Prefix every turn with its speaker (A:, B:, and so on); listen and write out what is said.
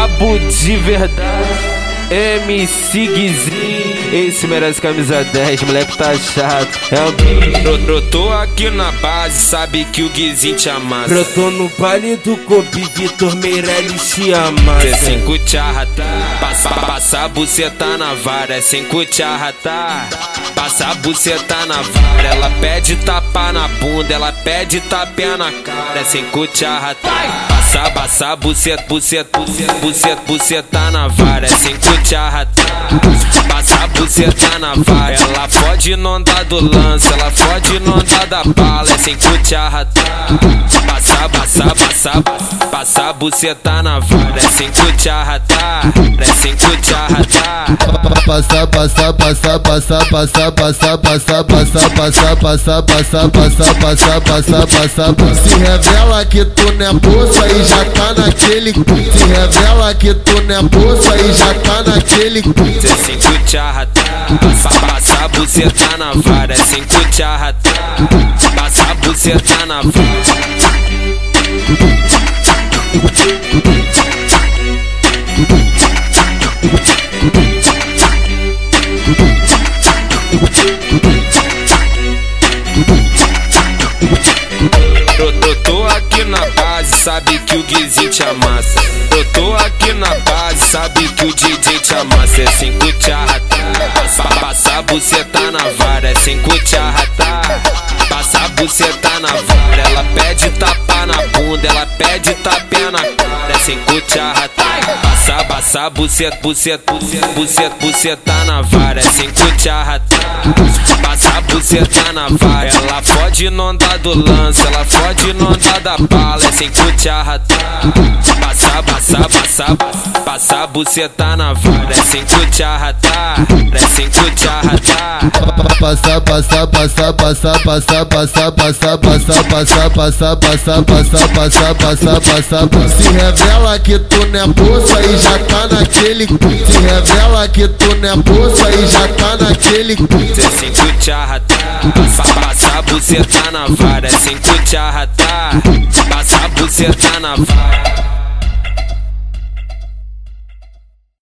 A: brabo de verdade. MC Guizinho, esse merece camisa 10, moleque tá chato. É o
B: Gui. Brotou aqui na base, sabe que o Guizinho te amassa.
A: Brotou no baile do Kobe, Vitor Meirelles te amassa.
B: É sem cucharra, tá? Passa, passa a buceta na vara, é sem cucharra, tá? Passa a buceta na vara, ela pede tapa na bunda, ela pede tapé na cara, é sem cucharra, tá? Passa, passa buceta, buceta, buceta, buceta, buceta na vara, é sem cucharra Passa buceta na vara. Ela fode no andar do lance Ela fode no andar da bala. É sem cucharra Passa, passa, passa Passa a buceta na vara É sem cucharra É sem cucharra
C: Passa, passa, passa, passa, passa, passa, passa, passa, passa, passa, passa, passa, passa, passa, passa Se revela que tu não é poço Aí já tá naquele Se revela que tu não é poço Aí já tá naquele
B: Cê sem cucharra, passa, passa a buceta na vara, é sem cucharra, passa a buceta na vara. Sabe que o Guizinho te amassa. Eu tô aqui na base, sabe que o DJ te amassa. É sem cucharra, tá? Passa, passa buceta na vara, é sem cucharra, tá? Passa buceta na vara, ela pede tapa na bunda, ela pede de tapena, desce curte a rata. Passa, passa, buceta, buceta, buceta, buceta, buceta na vara, sem curte a rata. Passa, buceta na vara, ela fode não do lance, ela fode não da bala, sem curte a rata. Passa, passa, passa, passa, buceta na vara, sem curte a rata, sem curte a
C: Passa, passa, passa, passa, passa, passa, passa, passa, passa, passa, passa, passa, passa, passa, passa, Se revela que tu não é poço, aí já tá naquele Se revela que tu não é poço, aí já tá naquele
B: Cê sem cucharra, tá? Passa a buceta na vara, é sem cucharra, tá? Passa a buceta na vara